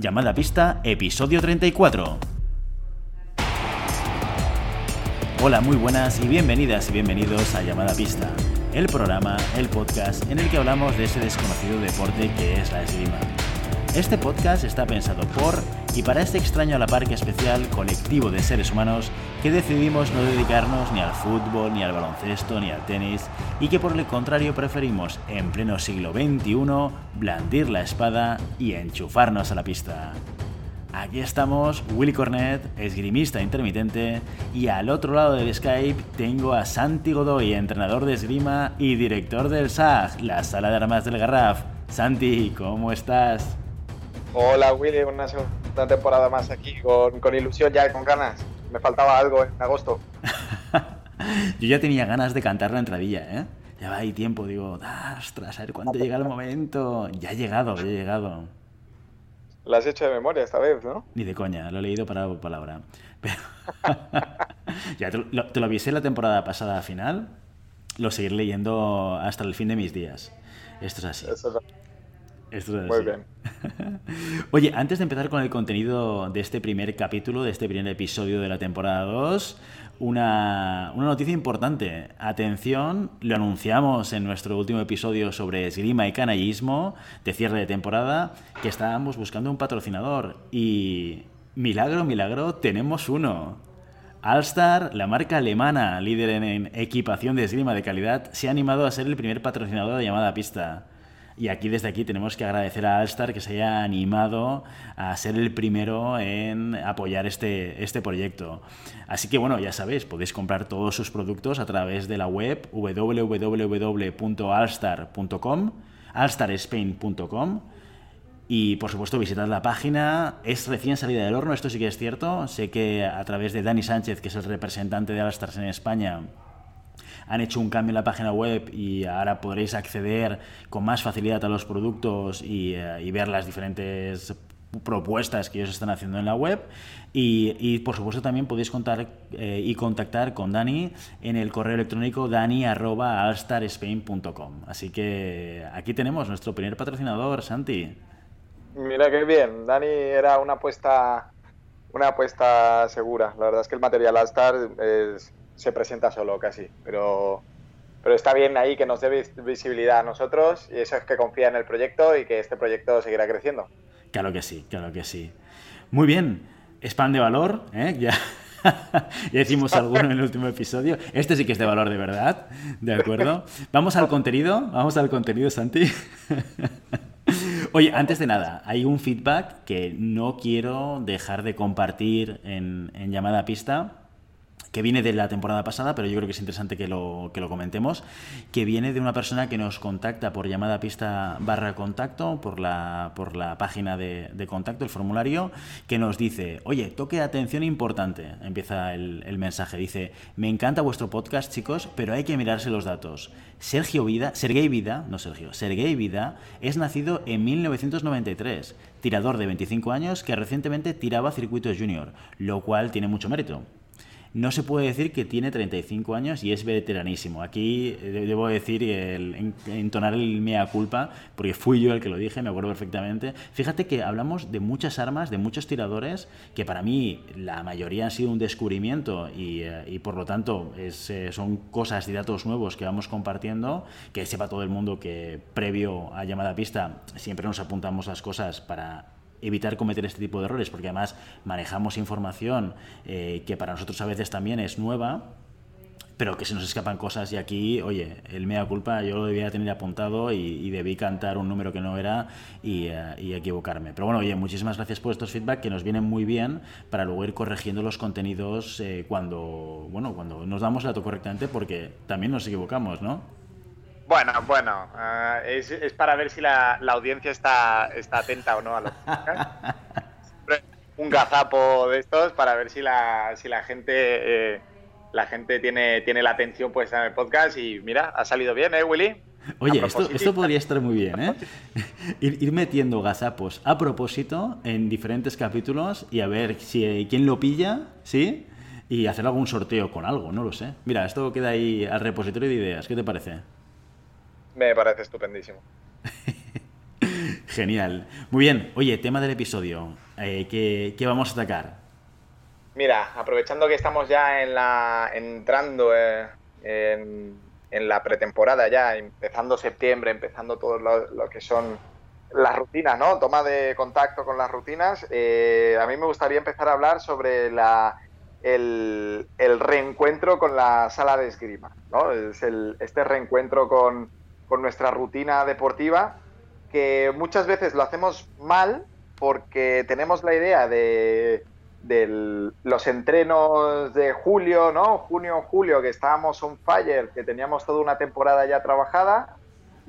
Llamada Pista, episodio 34. Hola, muy buenas y bienvenidas y bienvenidos a Llamada Pista, el programa, el podcast en el que hablamos de ese desconocido deporte que es la esgrima. Este podcast está pensado por y para este extraño a la par que especial colectivo de seres humanos que decidimos no dedicarnos ni al fútbol, ni al baloncesto, ni al tenis, y que por el contrario preferimos, en pleno siglo XXI, blandir la espada y enchufarnos a la pista. Aquí estamos, Willy Cornet, esgrimista intermitente, y al otro lado del Skype tengo a Santi Godoy, entrenador de esgrima y director del SAG, la sala de armas del Garraf. Santi, ¿cómo estás? Hola Willy, una segunda temporada más aquí, con, con ilusión ya, con ganas. Me faltaba algo en agosto. Yo ya tenía ganas de cantar la entradilla, ¿eh? Ya va ahí tiempo, digo, ostras, a ver cuándo llega el momento. Ya ha llegado, ya ha llegado. Lo has hecho de memoria esta vez, ¿no? Ni de coña, lo he leído palabra por palabra. Pero... ya, te lo, te lo avisé la temporada pasada final, lo seguiré leyendo hasta el fin de mis días. Esto es así. Eso es... Esto es Muy bien. Oye, antes de empezar con el contenido de este primer capítulo, de este primer episodio de la temporada 2, una, una noticia importante. Atención, lo anunciamos en nuestro último episodio sobre esgrima y canallismo de cierre de temporada, que estábamos buscando un patrocinador. Y milagro, milagro, tenemos uno. Alstar, la marca alemana líder en, en equipación de esgrima de calidad, se ha animado a ser el primer patrocinador de llamada pista. Y aquí desde aquí tenemos que agradecer a Alstar que se haya animado a ser el primero en apoyar este, este proyecto. Así que bueno, ya sabéis, podéis comprar todos sus productos a través de la web www.alstar.com, alstarspain.com. Y por supuesto visitad la página, es recién salida del horno, esto sí que es cierto. Sé que a través de Dani Sánchez, que es el representante de Alstars en España, han hecho un cambio en la página web y ahora podréis acceder con más facilidad a los productos y, eh, y ver las diferentes propuestas que ellos están haciendo en la web. Y, y por supuesto también podéis contar eh, y contactar con Dani en el correo electrónico dani@alstarspain.com así que aquí tenemos nuestro primer patrocinador Santi. Mira qué bien, Dani era una apuesta, una apuesta segura. La verdad es que el material Alstar es, se presenta solo casi, pero, pero está bien ahí que nos dé vis- visibilidad a nosotros y eso es que confía en el proyecto y que este proyecto seguirá creciendo. Claro que sí, claro que sí. Muy bien, spam de valor, ¿eh? ya, ya alguno en el último episodio. Este sí que es de valor de verdad, ¿de acuerdo? Vamos al contenido, vamos al contenido, Santi. Oye, antes de nada, hay un feedback que no quiero dejar de compartir en, llamada pista que viene de la temporada pasada, pero yo creo que es interesante que lo, que lo comentemos, que viene de una persona que nos contacta por llamada pista barra contacto, por la, por la página de, de contacto, el formulario, que nos dice, oye, toque atención importante, empieza el, el mensaje, dice, me encanta vuestro podcast, chicos, pero hay que mirarse los datos. Sergio Vida, Sergei Vida, no Sergio, Sergei Vida es nacido en 1993, tirador de 25 años que recientemente tiraba circuitos junior, lo cual tiene mucho mérito. No se puede decir que tiene 35 años y es veteranísimo. Aquí eh, debo decir, el, en- entonar el mea culpa, porque fui yo el que lo dije, me acuerdo perfectamente. Fíjate que hablamos de muchas armas, de muchos tiradores, que para mí la mayoría han sido un descubrimiento y, eh, por lo tanto es, eh, son cosas y datos nuevos que vamos compartiendo, que sepa todo el mundo que previo a llamada a pista siempre nos apuntamos las cosas para evitar cometer este tipo de errores, porque además manejamos información eh, que para nosotros a veces también es nueva, pero que se nos escapan cosas y aquí, oye, el mea culpa yo lo debía tener apuntado y, y debí cantar un número que no era y, eh, y equivocarme. Pero bueno, oye, muchísimas gracias por estos feedback que nos vienen muy bien para luego ir corrigiendo los contenidos eh, cuando, bueno, cuando nos damos el dato correctamente porque también nos equivocamos, ¿no? Bueno, bueno, eh, es, es para ver si la, la audiencia está, está atenta o no a lo Un gazapo de estos para ver si la, si la gente eh, la gente tiene, tiene la atención puesta en el podcast y mira, ha salido bien, ¿eh, Willy? Oye, esto, esto podría estar muy bien, ¿eh? Ir, ir metiendo gazapos a propósito en diferentes capítulos y a ver si eh, quién lo pilla, ¿sí? Y hacer algún sorteo con algo, no lo sé. Mira, esto queda ahí al repositorio de ideas, ¿qué te parece? Me parece estupendísimo. Genial. Muy bien. Oye, tema del episodio. Eh, ¿qué, vamos a atacar? Mira, aprovechando que estamos ya en la, entrando eh, en, la pretemporada ya, empezando septiembre, empezando todo lo, que son las rutinas, ¿no? Toma de contacto con las rutinas. Eh, a mí me gustaría empezar a hablar sobre la, el, reencuentro con la sala de esgrima, ¿no? Es el, este reencuentro con, con nuestra rutina deportiva que muchas veces lo hacemos mal porque tenemos la idea de, los entrenos de julio, ¿no? Junio, julio, que estábamos on fire, que teníamos toda una temporada ya trabajada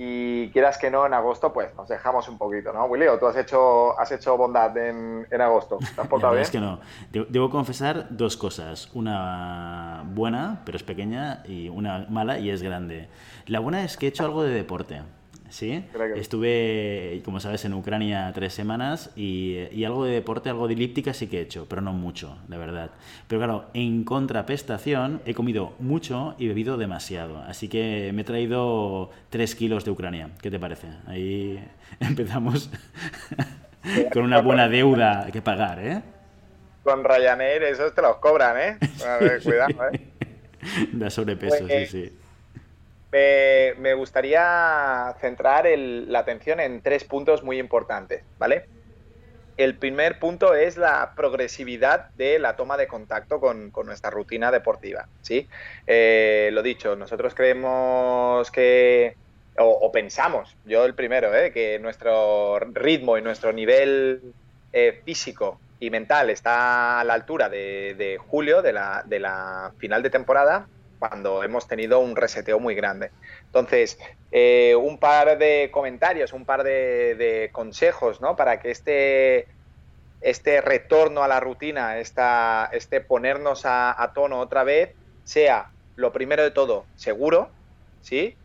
y quieras que no, en agosto, pues nos dejamos un poquito, ¿no, Willy? ¿O tú has hecho, has hecho bondad en, agosto? ¿Te has portado bien? Es que no. Debo confesar dos cosas. Una buena, pero es pequeña, y una mala, y es grande. La buena es que he hecho algo de deporte. Sí, estuve, como sabes, en Ucrania tres semanas y, algo de deporte, algo de elíptica sí que he hecho, pero no mucho, la verdad. Pero claro, en contrapestación he comido mucho y bebido demasiado, así que me he traído tres kilos de Ucrania. ¿Qué te parece? Ahí empezamos con una buena deuda que pagar, ¿eh? Con Ryanair esos te los cobran, ¿eh? cuidado, ¿eh? Da sobrepeso, pues, sí, sí me, gustaría centrar la atención en tres puntos muy importantes, ¿vale? El primer punto es la progresividad de la toma de contacto con, nuestra rutina deportiva, ¿sí? Eh, lo dicho, nosotros creemos que, o, pensamos, yo el primero, ¿eh? que nuestro ritmo y nuestro nivel eh, físico y mental está a la altura de, julio, de la final de temporada, cuando hemos tenido un reseteo muy grande. Entonces, eh, un par de comentarios, un par de, consejos, ¿no? Para que este, este retorno a la rutina, esta, este ponernos a, tono otra vez, sea lo primero de todo seguro, ¿sí?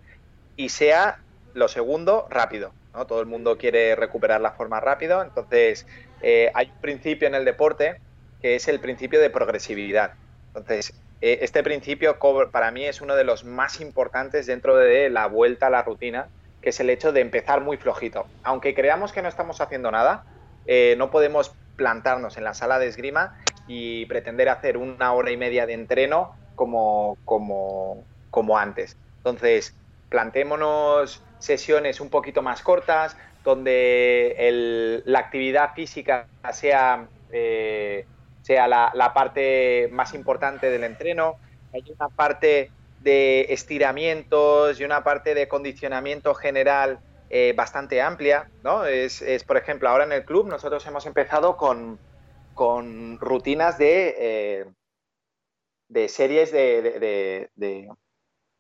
Y sea lo segundo rápido, ¿no? Todo el mundo quiere recuperar la forma rápido, entonces eh, hay un principio en el deporte que es el principio de progresividad. Entonces, eh, este principio para mí es uno de los más importantes dentro de la vuelta a la rutina, que es el hecho de empezar muy flojito. Aunque creamos que no estamos haciendo nada, eh, no podemos plantarnos en la sala de esgrima y pretender hacer una hora y media de entreno como, como, como antes. Entonces, plantémonos sesiones un poquito más cortas, donde la actividad física sea eh, sea la, parte más importante del entreno. Hay una parte de estiramientos y una parte de condicionamiento general eh, bastante amplia, ¿no? Es, por ejemplo, ahora en el club nosotros hemos empezado con, rutinas de, eh, de series de,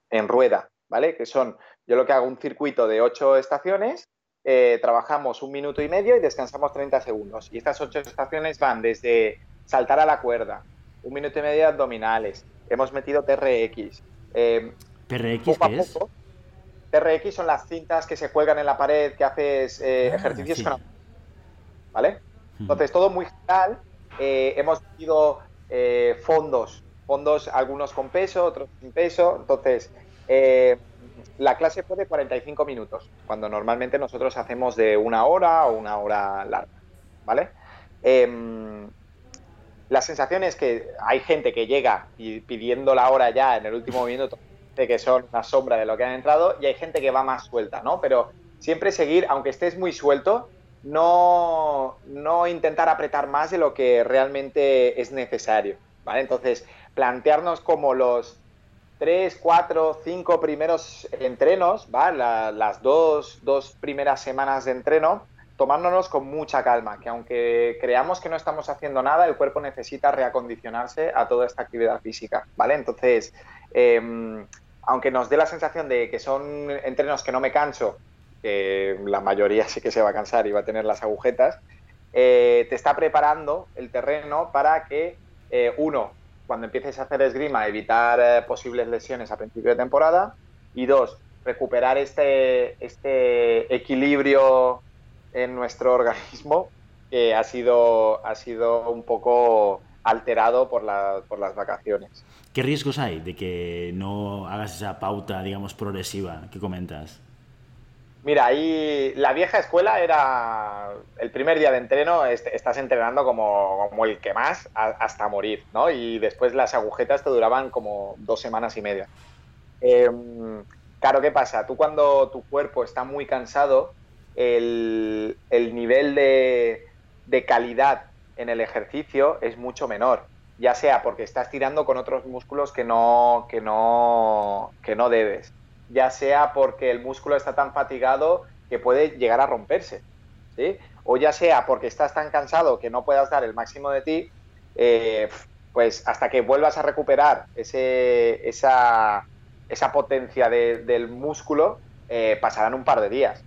en rueda, ¿vale? Que son, yo lo que hago un circuito de ocho estaciones, eh, trabajamos un minuto y medio y descansamos 30 segundos. Y estas ocho estaciones van desde saltar a la cuerda, un minuto y medio de abdominales, hemos metido TRX. Eh, ¿TRX qué es? TRX son las cintas que se cuelgan en la pared, que haces eh, ah, ejercicios con... ¿Vale? Entonces, todo muy general. Eh, hemos metido fondos, fondos algunos con peso, otros sin peso. Entonces, la clase fue de 45 minutos, cuando normalmente nosotros hacemos de una hora o una hora larga, ¿vale? La sensación es que hay gente que llega y pidiendo la hora ya en el último minuto, de que son una sombra de lo que han entrado, y hay gente que va más suelta, ¿no? Pero siempre seguir, aunque estés muy suelto, no, no intentar apretar más de lo que realmente es necesario, ¿vale? Entonces, plantearnos como los tres, cuatro, cinco primeros entrenos, ¿vale? las dos, dos primeras semanas de entreno, tomándonos con mucha calma, que aunque creamos que no estamos haciendo nada, el cuerpo necesita reacondicionarse a toda esta actividad física, ¿vale? Entonces, em, aunque nos dé la sensación de que son entrenos que no me canso, que la mayoría sí que se va a cansar y va a tener las agujetas, eh, te está preparando el terreno para que, eh, uno, cuando empieces a hacer esgrima, evitar eh, posibles lesiones a principio de temporada, y dos, recuperar este, este equilibrio en nuestro organismo que ha sido, ha sido un poco alterado por, por las vacaciones. ¿Qué riesgos hay de que no hagas esa pauta, digamos, progresiva que comentas? Mira, ahí la vieja escuela era el primer día de entreno, estás entrenando como, como el que más hasta morir, ¿no? Y después las agujetas te duraban como dos semanas y media. Em, claro, ¿qué pasa? Tú cuando tu cuerpo está muy cansado, el, nivel de, de calidad en el ejercicio es mucho menor ya sea porque estás tirando con otros músculos que no, que no, que no debes, ya sea porque el músculo está tan fatigado que puede llegar a romperse, ¿sí? O ya sea porque estás tan cansado que no puedas dar el máximo de ti, eh, pues hasta que vuelvas a recuperar ese, esa, esa potencia del músculo, eh, pasarán un par de días.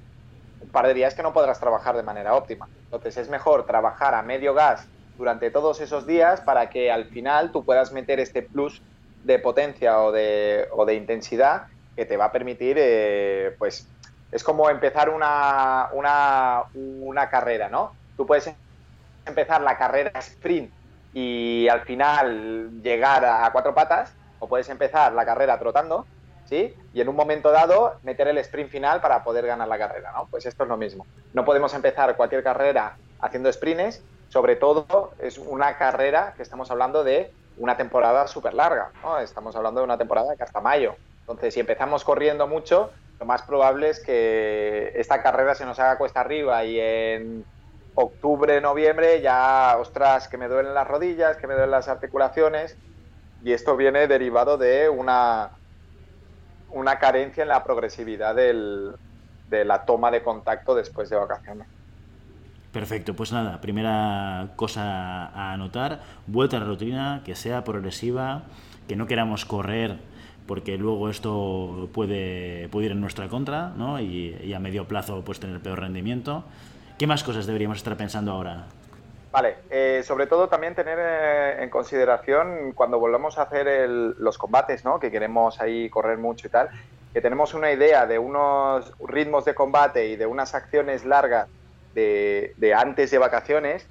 Un par de días que no podrás trabajar de manera óptima. Entonces es mejor trabajar a medio gas durante todos esos días para que al final tú puedas meter este plus de potencia o de, o de intensidad que te va a permitir, eh, pues, es como empezar una, una, una carrera, ¿no? Tú puedes empezar la carrera sprint y al final llegar a cuatro patas, o puedes empezar la carrera trotando, Y en un momento dado meter el sprint final para poder ganar la carrera, ¿no? Pues esto es lo mismo. No podemos empezar cualquier carrera haciendo sprints, sobre todo es una carrera que estamos hablando de una temporada súper larga. Estamos hablando de una temporada que hasta mayo. Entonces, si empezamos corriendo mucho, lo más probable es que esta carrera se nos haga cuesta arriba y en octubre, noviembre ya, ostras, que me duelen las rodillas, que me duelen las articulaciones y esto viene derivado de una, una carencia en la progresividad del, de la toma de contacto después de vacaciones. Perfecto, pues nada, primera cosa a anotar, vuelta a la rutina, que sea progresiva, que no queramos correr porque luego esto puede, puede ir en nuestra contra ¿no? y, a medio plazo pues tener peor rendimiento. ¿Qué más cosas deberíamos estar pensando ahora? Vale, eh, sobre todo también tener eh, en consideración cuando volvamos a hacer los combates, ¿no? que queremos ahí correr mucho y tal, que tenemos una idea de unos ritmos de combate y de unas acciones largas de, de antes de vacaciones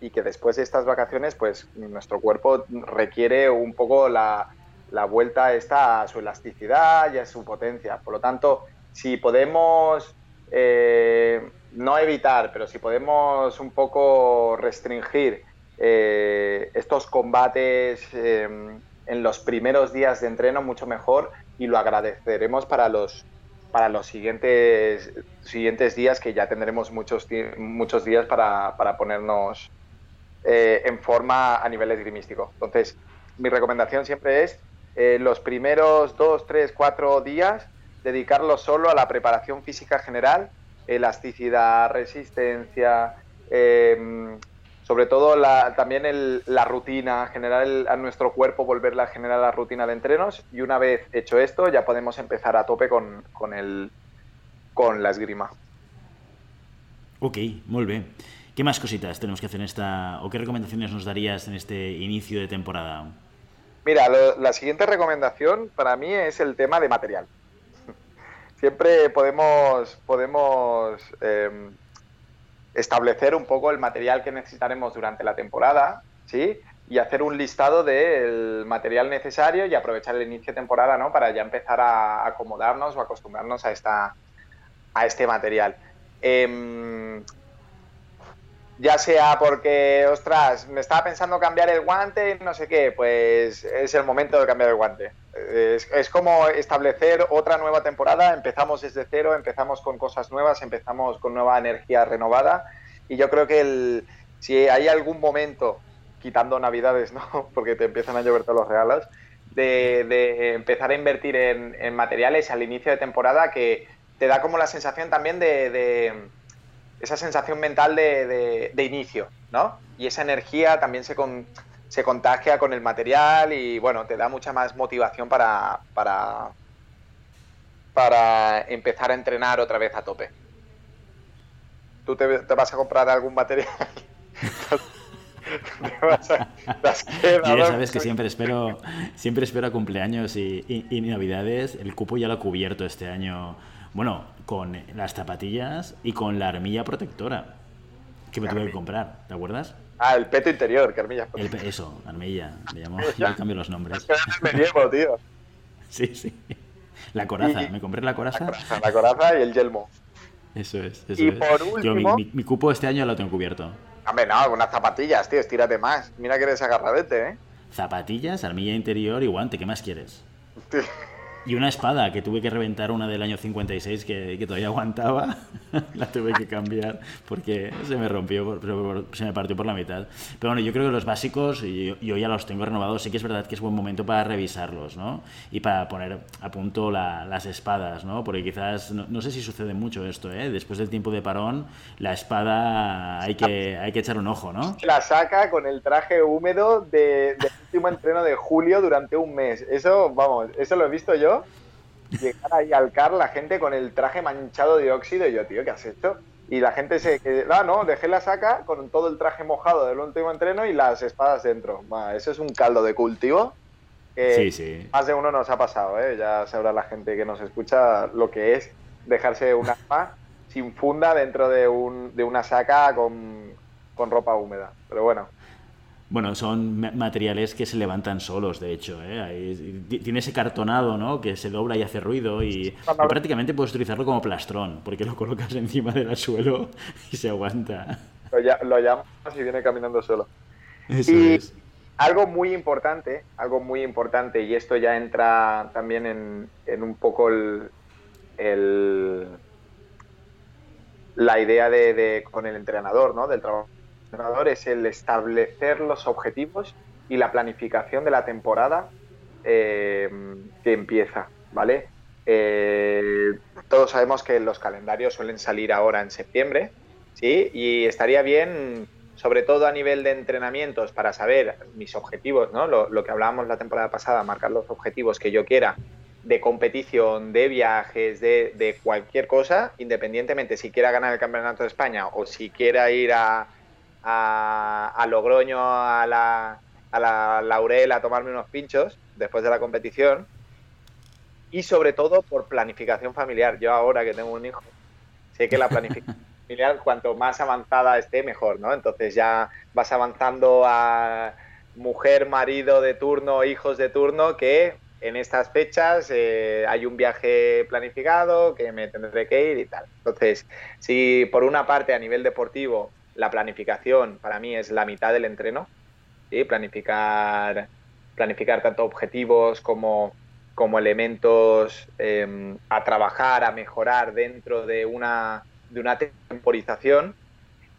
y que después de estas vacaciones pues nuestro cuerpo requiere un poco la, la vuelta está a su elasticidad y a su potencia. Por lo tanto, si podemos, eh, no evitar, pero si podemos un poco restringir eh, estos combates eh, en los primeros días de entreno, mucho mejor y lo agradeceremos para los para los siguientes siguientes días que ya tendremos muchos muchos días para, para ponernos en forma a nivel esgrimístico. Entonces, mi recomendación siempre es eh, los primeros dos, tres, cuatro días dedicarlo solo a la preparación física general, elasticidad, resistencia, em, sobre todo también la rutina, generar a nuestro cuerpo, volverla a generar la rutina de entrenos y una vez hecho esto ya podemos empezar a tope con, con, el, con la esgrima. Ok, muy bien. ¿Qué más cositas tenemos que hacer en esta, o qué recomendaciones nos darías en este inicio de temporada? Mira, la siguiente recomendación para mí es el tema de material. Siempre podemos, podemos em, establecer un poco el material que necesitaremos durante la temporada, ¿sí? Y hacer un listado del material necesario y aprovechar el inicio de temporada, ¿no? Para ya empezar a acomodarnos o acostumbrarnos a, esta, a este material. Em, ya sea porque, ostras, me estaba pensando cambiar el guante y no sé qué, pues es el momento de cambiar el guante. Es, como establecer otra nueva temporada, empezamos desde cero, empezamos con cosas nuevas, empezamos con nueva energía renovada y yo creo que el, si hay algún momento, quitando navidades, ¿no? porque te empiezan a llover todos los regalos, de, empezar a invertir en, materiales al inicio de temporada que te da como la sensación también de esa sensación mental de, inicio, ¿no? Y esa energía también se, se contagia con el material y, bueno, te da mucha más motivación para, para, para empezar a entrenar otra vez a tope. ¿Tú te, vas a comprar algún material? ya sabes que siempre espero siempre espero cumpleaños y, y, navidades el cupo ya lo ha cubierto este año bueno, con las zapatillas y con la armilla protectora que me tuve que comprar, ¿te acuerdas? Ah, el peto interior, que armilla. El eso, armilla, me llamo, yo cambio los nombres. me llevo, tío. Sí, sí. La coraza, me compré la coraza. La coraza, y el yelmo. Eso es. Eso y es. por último... mi, cupo este año lo tengo cubierto. Hombre, no, unas zapatillas, tío, estírate más. Mira que eres agarradete, ¿eh? Zapatillas, armilla interior y guante, ¿qué más quieres? Y una espada, que tuve que reventar una del año 56 que, que todavía aguantaba. la tuve que cambiar porque se me rompió, se me partió por la mitad. Pero bueno, yo creo que los básicos, y yo, ya los tengo renovados, sí que es verdad que es buen momento para revisarlos, ¿no? Y para poner a punto las espadas, ¿no? Porque quizás, no, sé si sucede mucho esto, ¿eh? Después del tiempo de parón, la espada hay que, hay que echar un ojo, ¿no? La saca con el traje húmedo de, del último entreno de julio durante un mes. Eso, vamos, eso lo he visto yo llegar ahí al car la gente con el traje manchado de óxido y yo, tío, ¿qué has hecho? Y la gente se... Ah, no, dejé la saca con todo el traje mojado del último entreno y las espadas dentro. eso es un caldo de cultivo. sí, sí. Más de uno nos ha pasado, ¿eh? Ya sabrá la gente que nos escucha lo que es dejarse un arma sin funda dentro de, un, de una saca con, con ropa húmeda. Pero bueno, bueno, son materiales que se levantan solos, de hecho. ¿eh? tiene ese cartonado, ¿no? Que se dobla y hace ruido y, prácticamente puedes utilizarlo como plastrón, porque lo colocas encima del suelo y se aguanta. Lo, llamas y viene caminando solo. y algo muy importante, algo muy importante, y esto ya entra también en, un poco el, la idea de, con el entrenador, ¿no? Del trabajo es el establecer los objetivos y la planificación de la temporada eh, que empieza, ¿vale? Eh, todos sabemos que los calendarios suelen salir ahora en septiembre, ¿sí? Y estaría bien, sobre todo a nivel de entrenamientos, para saber mis objetivos, ¿no? Lo, que hablábamos la temporada pasada, marcar los objetivos que yo quiera de competición, de viajes, de, de cualquier cosa, independientemente si quiera ganar el Campeonato de España o si quiera ir a, a, Logroño, a la, a la Laurel a tomarme unos pinchos después de la competición y sobre todo por planificación familiar. Yo ahora que tengo un hijo, sé que la planificación familiar cuanto más avanzada esté, mejor, ¿no? Entonces ya vas avanzando a mujer, marido de turno, hijos de turno, que en estas fechas eh, hay un viaje planificado, que me tendré que ir y tal. Entonces, si por una parte a nivel deportivo la planificación para mí es la mitad del entreno. ¿sí? Planificar, planificar tanto objetivos como, como elementos em, a trabajar, a mejorar dentro de una, de una temporización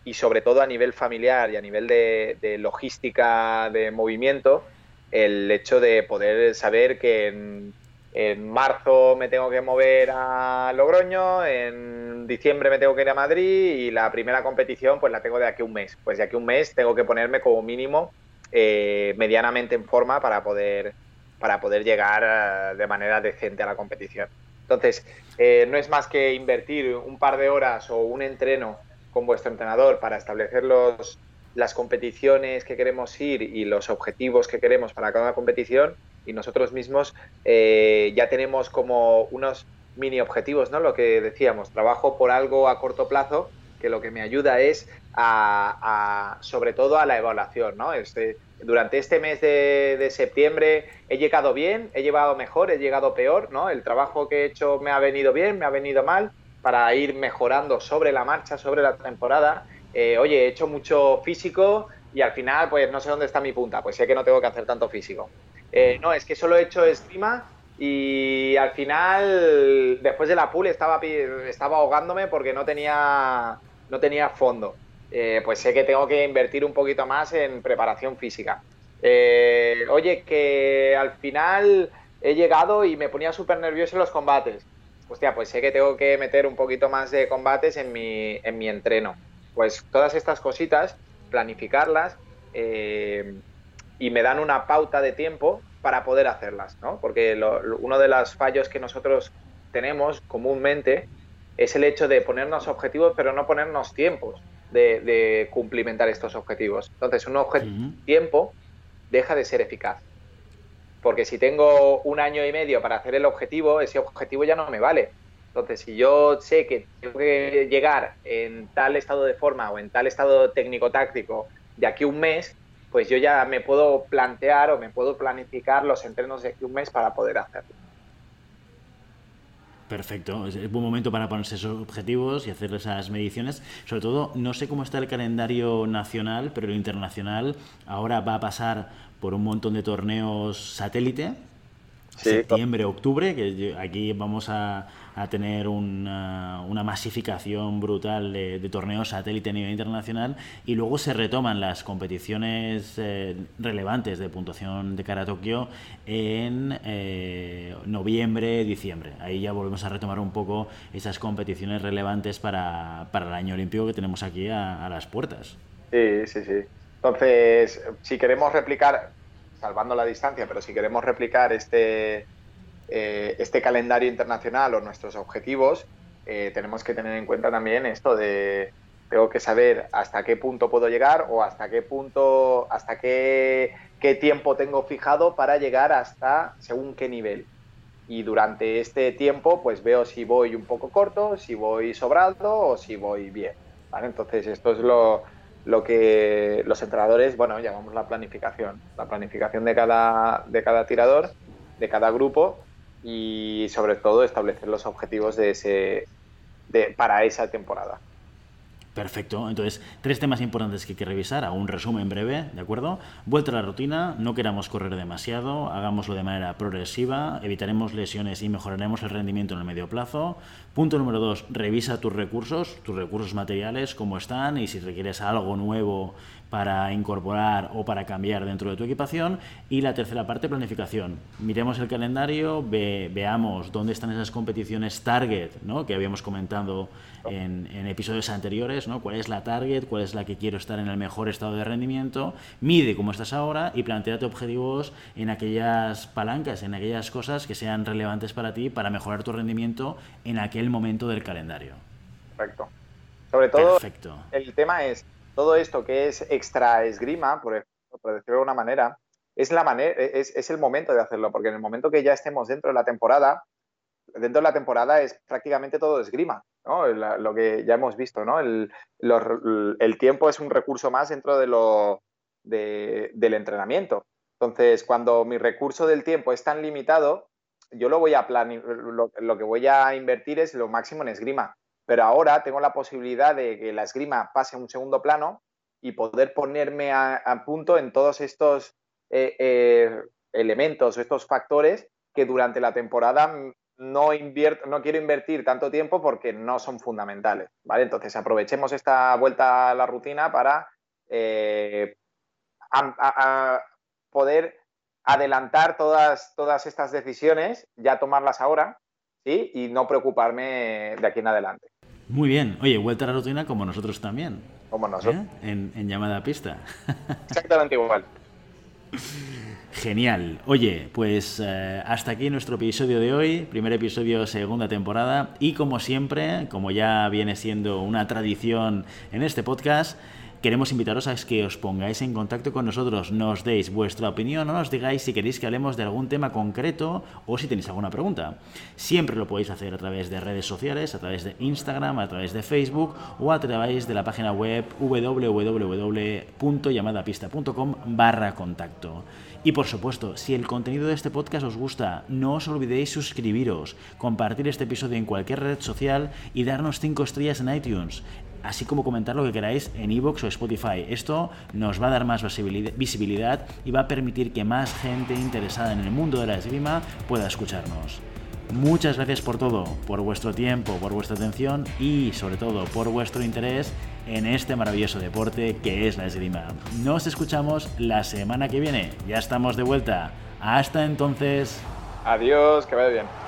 y sobre todo a nivel familiar y a nivel de, logística de movimiento, el hecho de poder saber que en, en marzo me tengo que mover a Logroño, en diciembre me tengo que ir a Madrid y la primera competición pues la tengo de aquí a un mes. Pues de aquí a un mes tengo que ponerme como mínimo eh, medianamente en forma para poder, para poder llegar eh, de manera decente a la competición. Entonces, eh, no es más que invertir un par de horas o un entreno con vuestro entrenador para establecer los, las competiciones que queremos ir y los objetivos que queremos para cada competición y nosotros mismos eh, ya tenemos como unos mini objetivos, ¿no? Lo que decíamos, trabajo por algo a corto plazo que lo que me ayuda es a, sobre todo a la evaluación, ¿no? Este, durante este mes de, septiembre he llegado bien, he llevado mejor, he llegado peor, ¿no? El trabajo que he hecho me ha venido bien, me ha venido mal, para ir mejorando sobre la marcha, sobre la temporada. Eh, oye, he hecho mucho físico y al final, pues no sé dónde está mi punta, pues sé que no tengo que hacer tanto físico. Eh, no, es que solo he hecho esgrima y al final, después de la pool, estaba, estaba ahogándome porque no tenía, no tenía fondo. Eh, pues sé que tengo que invertir un poquito más en preparación física. Eh, oye, que al final he llegado y me ponía súper nervioso en los combates. Hostia, pues sé que tengo que meter un poquito más de combates en mi, en mi entreno. Pues todas estas cositas, planificarlas, y me dan una pauta de tiempo para poder hacerlas, ¿no? Porque uno de los fallos que nosotros tenemos comúnmente es el hecho de ponernos objetivos, pero no ponernos tiempos de, cumplimentar estos objetivos. Entonces, un objetivo tiempo deja de ser eficaz. Porque si tengo un año y medio para hacer el objetivo, ese objetivo ya no me vale. Entonces, si yo sé que tengo que llegar en tal estado de forma o en tal estado técnico-táctico de aquí a un mes, pues yo ya me puedo plantear o me puedo planificar los entrenos de aquí un mes para poder hacerlo. Perfecto, es buen momento para ponerse esos objetivos y hacer esas mediciones. Sobre todo, no sé cómo está el calendario nacional, pero el internacional ahora va a pasar por un montón de torneos satélite, septiembre, octubre, que aquí vamos a, a tener una, una masificación brutal de, torneos satélite a nivel internacional y luego se retoman las competiciones eh, relevantes de puntuación de cara a Tokio en eh, noviembre, diciembre. Ahí ya volvemos a retomar un poco esas competiciones relevantes para, para el año olímpico que tenemos aquí a, a las puertas. Sí, sí, sí. Entonces, si queremos replicar, salvando la distancia, pero si queremos replicar este eh, este calendario internacional o nuestros objetivos, eh, tenemos que tener en cuenta también esto de tengo que saber hasta qué punto puedo llegar o hasta qué punto, hasta qué, qué tiempo tengo fijado para llegar hasta según qué nivel. Y durante este tiempo, pues veo si voy un poco corto, si voy sobrado o si voy bien. Entonces, esto es lo, lo que los entrenadores, bueno, llamamos la planificación. La planificación de cada, de cada tirador, de cada grupo, y sobre todo establecer los objetivos de ese, de, para esa temporada. Perfecto. Entonces, tres temas importantes que hay que revisar. Hago un resumen breve, ¿de acuerdo? Vuelta a la rutina, no queramos correr demasiado, hagámoslo de manera progresiva, evitaremos lesiones y mejoraremos el rendimiento en el medio plazo. Punto número dos, revisa tus recursos, tus recursos materiales, cómo están y si requieres algo nuevo para incorporar o para cambiar dentro de tu equipación. Y la tercera parte, planificación. Miremos el calendario, veamos dónde están esas competiciones target, ¿no? que habíamos comentado en, episodios anteriores, ¿no? cuál es la target, cuál es la que quiero estar en el mejor estado de rendimiento, mide cómo estás ahora y planteate objetivos en aquellas palancas, en aquellas cosas que sean relevantes para ti para mejorar tu rendimiento en aquel momento del calendario. Perfecto. Sobre todo, el tema es todo esto que es extra esgrima, por, por decirlo de una manera, es, la manera es, es, el momento de hacerlo, porque en el momento que ya estemos dentro de la temporada, dentro de la temporada es prácticamente todo esgrima, ¿no? lo que ya hemos visto, ¿no? El, tiempo es un recurso más dentro de lo, de, del entrenamiento. Entonces, cuando mi recurso del tiempo es tan limitado, yo lo voy a lo, lo, que voy a invertir es lo máximo en esgrima pero ahora tengo la posibilidad de que la esgrima pase a un segundo plano y poder ponerme a, punto en todos estos eh, eh, elementos, estos factores que durante la temporada no, invierto, no quiero invertir tanto tiempo porque no son fundamentales. ¿vale? Entonces aprovechemos esta vuelta a la rutina para eh, poder adelantar todas, todas estas decisiones, ya tomarlas ahora ¿sí? y no preocuparme de aquí en adelante. Muy bien. Oye, vuelta a la rutina como nosotros también. Como nosotros. ¿Eh? En, llamada a pista. Exactamente igual. Genial. Oye, pues eh, hasta aquí nuestro episodio de hoy, primer episodio, segunda temporada. Y como siempre, como ya viene siendo una tradición en este podcast, queremos invitaros a que os pongáis en contacto con nosotros, nos deis vuestra opinión o nos digáis si queréis que hablemos de algún tema concreto o si tenéis alguna pregunta. Siempre lo podéis hacer a través de redes sociales, a través de Instagram, a través de Facebook o a través de la página web www.llamadapista.com barra contacto. Y por supuesto, si el contenido de este podcast os gusta, no os olvidéis suscribiros, compartir este episodio en cualquier red social y darnos 5 estrellas en iTunes así como comentar lo que queráis en iVoox o Spotify. Esto nos va a dar más visibilidad y va a permitir que más gente interesada en el mundo de la esgrima pueda escucharnos. Muchas gracias por todo, por vuestro tiempo, por vuestra atención y sobre todo por vuestro interés en este maravilloso deporte que es la esgrima. Nos escuchamos la semana que viene. Ya estamos de vuelta. Hasta entonces. Adiós, que vaya bien.